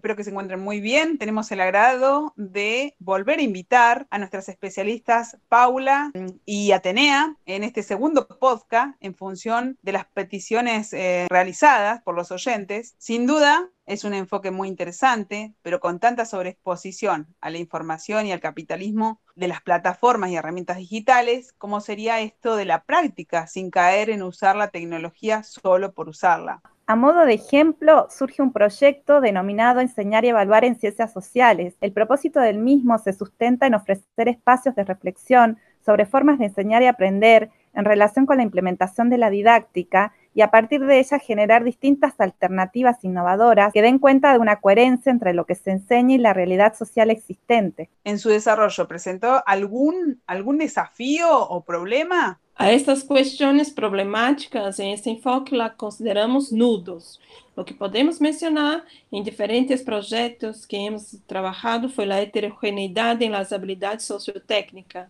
espero que se encuentren muy bien. Tenemos el agrado de volver a invitar a nuestras especialistas Paula y Atenea en este segundo podcast en función de las peticiones eh, realizadas por los oyentes. Sin duda, es un enfoque muy interesante, pero con tanta sobreexposición a la información y al capitalismo de las plataformas y herramientas digitales, ¿cómo sería esto de la práctica sin caer en usar la tecnología solo por usarla? A modo de ejemplo, surge un proyecto denominado Enseñar y Evaluar en Ciencias Sociales. El propósito del mismo se sustenta en ofrecer espacios de reflexión sobre formas de enseñar y aprender en relación con la implementación de la didáctica y a partir de ella generar distintas alternativas innovadoras que den cuenta de una coherencia entre lo que se enseña y la realidad social existente. En su desarrollo, ¿presentó algún, algún desafío o problema? A estas questões problemáticas em esse enfoque lá consideramos nudos. O que podemos mencionar em diferentes projetos que hemos trabalhado foi a heterogeneidade nas habilidades sociotécnicas.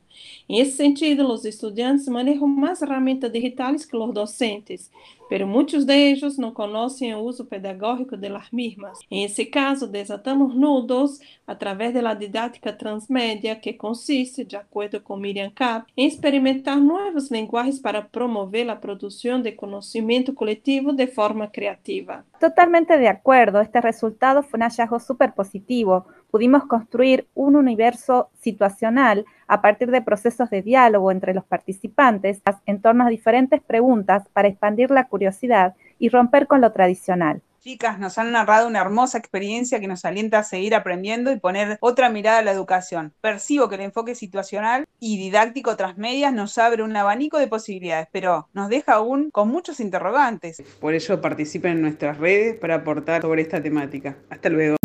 Em esse sentido, os estudantes manejam mais ferramentas digitais que os docentes, pero muitos deles não conhecem o uso pedagógico das mesmas. Em esse caso, desatamos nudos através da didática transmédia, que consiste, de acordo com Miriam Kapp, em experimentar novas linguagens para promover a produção de conhecimento coletivo de forma criativa. Totalmente de acuerdo, este resultado fue un hallazgo súper positivo. Pudimos construir un universo situacional a partir de procesos de diálogo entre los participantes en torno a diferentes preguntas para expandir la curiosidad y romper con lo tradicional. Chicas, nos han narrado una hermosa experiencia que nos alienta a seguir aprendiendo y poner otra mirada a la educación. Percibo que el enfoque situacional y didáctico transmedias nos abre un abanico de posibilidades, pero nos deja aún con muchos interrogantes. Por ello participen en nuestras redes para aportar sobre esta temática. Hasta luego.